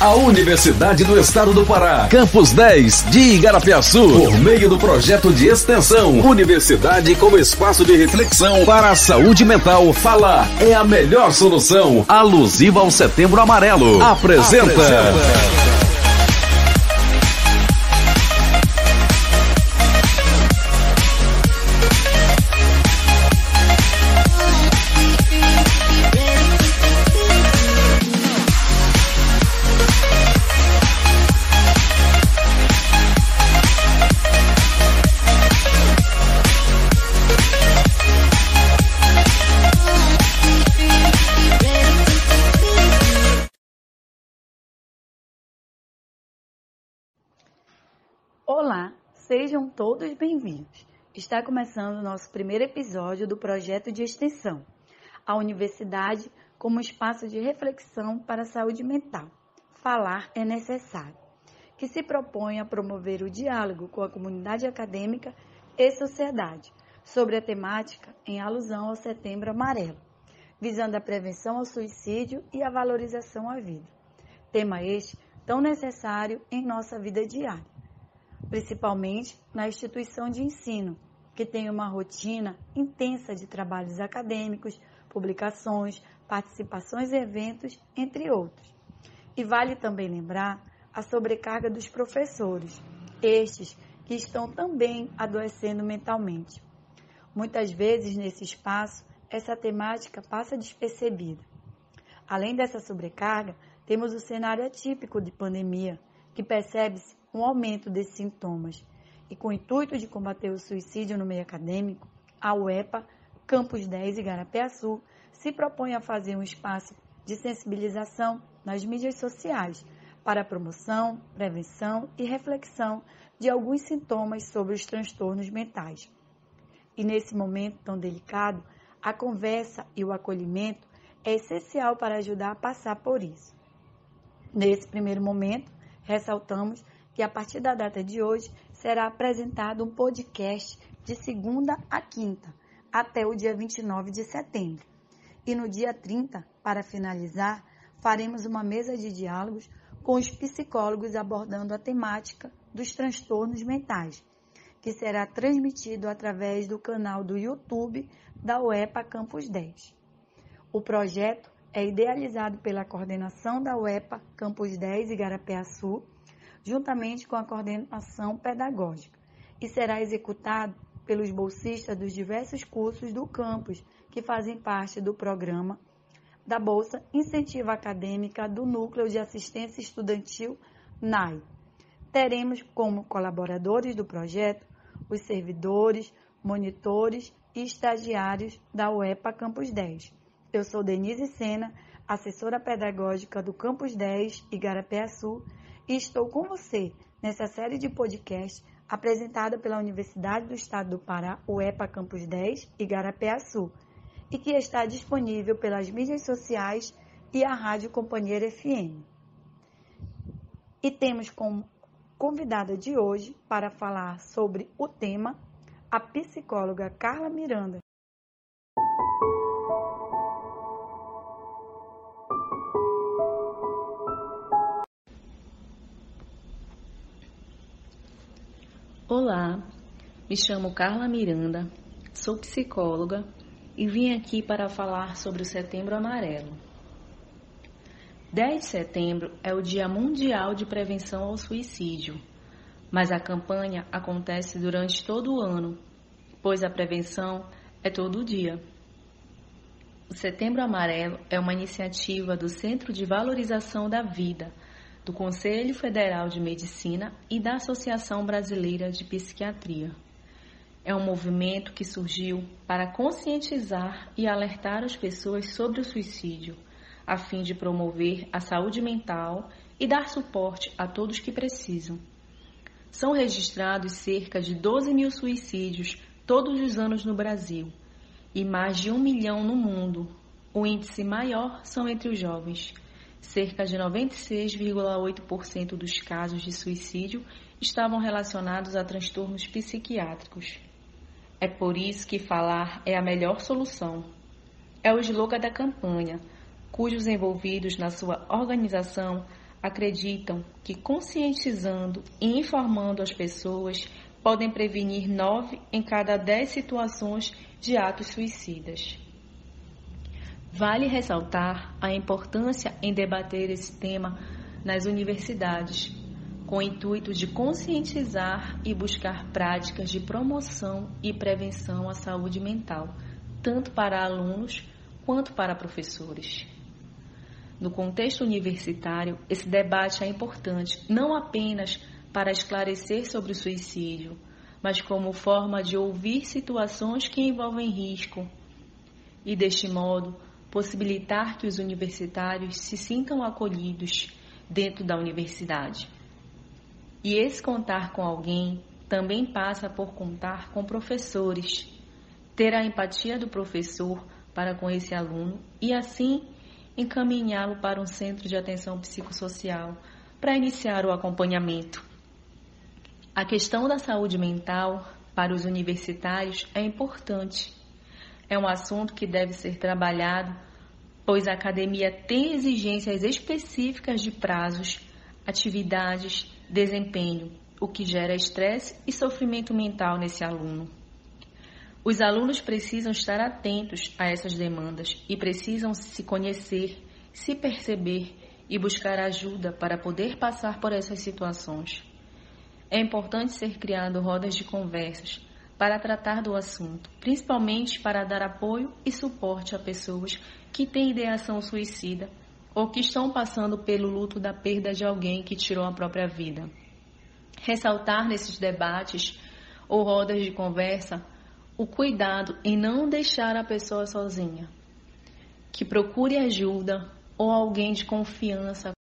A Universidade do Estado do Pará, Campus 10 de Igarapiaçu, por meio do projeto de extensão Universidade como espaço de reflexão para a saúde mental, falar é a melhor solução. Alusiva ao Setembro Amarelo. Apresenta. Apresenta. Sejam todos bem-vindos. Está começando o nosso primeiro episódio do projeto de extensão, a universidade como espaço de reflexão para a saúde mental. Falar é necessário, que se propõe a promover o diálogo com a comunidade acadêmica e sociedade sobre a temática em alusão ao Setembro Amarelo, visando a prevenção ao suicídio e a valorização à vida. Tema este tão necessário em nossa vida diária principalmente na instituição de ensino, que tem uma rotina intensa de trabalhos acadêmicos, publicações, participações em eventos, entre outros. E vale também lembrar a sobrecarga dos professores, estes que estão também adoecendo mentalmente. Muitas vezes, nesse espaço, essa temática passa despercebida. Além dessa sobrecarga, temos o cenário atípico de pandemia, que percebe-se um aumento desses sintomas. E com o intuito de combater o suicídio no meio acadêmico, a UEPA, Campus 10 e Garapé-Sul se propõe a fazer um espaço de sensibilização nas mídias sociais para a promoção, prevenção e reflexão de alguns sintomas sobre os transtornos mentais. E nesse momento tão delicado, a conversa e o acolhimento é essencial para ajudar a passar por isso. Nesse primeiro momento, ressaltamos que a partir da data de hoje será apresentado um podcast de segunda a quinta, até o dia 29 de setembro. E no dia 30, para finalizar, faremos uma mesa de diálogos com os psicólogos abordando a temática dos transtornos mentais, que será transmitido através do canal do YouTube da UEPA Campus 10. O projeto é idealizado pela coordenação da UEPA Campus 10 Igarapé-Açu juntamente com a coordenação pedagógica, e será executado pelos bolsistas dos diversos cursos do campus que fazem parte do programa da Bolsa Incentiva Acadêmica do Núcleo de Assistência Estudantil NAI. Teremos como colaboradores do projeto os servidores, monitores e estagiários da UEPA Campus 10. Eu sou Denise Sena, assessora pedagógica do Campus 10 Igarapé-Sul e estou com você nessa série de podcast apresentada pela Universidade do Estado do Pará, UEPA Campus 10, Igarapé-Açu, e que está disponível pelas mídias sociais e a Rádio Companheira FM. E temos como convidada de hoje para falar sobre o tema a psicóloga Carla Miranda, Olá, me chamo Carla Miranda, sou psicóloga e vim aqui para falar sobre o Setembro Amarelo. 10 de setembro é o Dia Mundial de Prevenção ao Suicídio, mas a campanha acontece durante todo o ano, pois a prevenção é todo dia. O Setembro Amarelo é uma iniciativa do Centro de Valorização da Vida do Conselho Federal de Medicina e da Associação Brasileira de Psiquiatria. É um movimento que surgiu para conscientizar e alertar as pessoas sobre o suicídio, a fim de promover a saúde mental e dar suporte a todos que precisam. São registrados cerca de 12 mil suicídios todos os anos no Brasil e mais de um milhão no mundo. O índice maior são entre os jovens. Cerca de 96,8% dos casos de suicídio estavam relacionados a transtornos psiquiátricos. É por isso que falar é a melhor solução. É o slogan da campanha, cujos envolvidos na sua organização acreditam que conscientizando e informando as pessoas podem prevenir nove em cada dez situações de atos suicidas. Vale ressaltar a importância em debater esse tema nas universidades, com o intuito de conscientizar e buscar práticas de promoção e prevenção à saúde mental, tanto para alunos quanto para professores. No contexto universitário, esse debate é importante não apenas para esclarecer sobre o suicídio, mas como forma de ouvir situações que envolvem risco e, deste modo, possibilitar que os universitários se sintam acolhidos dentro da universidade. E esse contar com alguém também passa por contar com professores, ter a empatia do professor para com esse aluno e assim encaminhá-lo para um centro de atenção psicossocial para iniciar o acompanhamento. A questão da saúde mental para os universitários é importante. É um assunto que deve ser trabalhado, pois a academia tem exigências específicas de prazos, atividades, desempenho, o que gera estresse e sofrimento mental nesse aluno. Os alunos precisam estar atentos a essas demandas e precisam se conhecer, se perceber e buscar ajuda para poder passar por essas situações. É importante ser criado rodas de conversas para tratar do assunto, principalmente para dar apoio e suporte a pessoas que têm ideação suicida ou que estão passando pelo luto da perda de alguém que tirou a própria vida. Ressaltar nesses debates ou rodas de conversa o cuidado em não deixar a pessoa sozinha, que procure ajuda ou alguém de confiança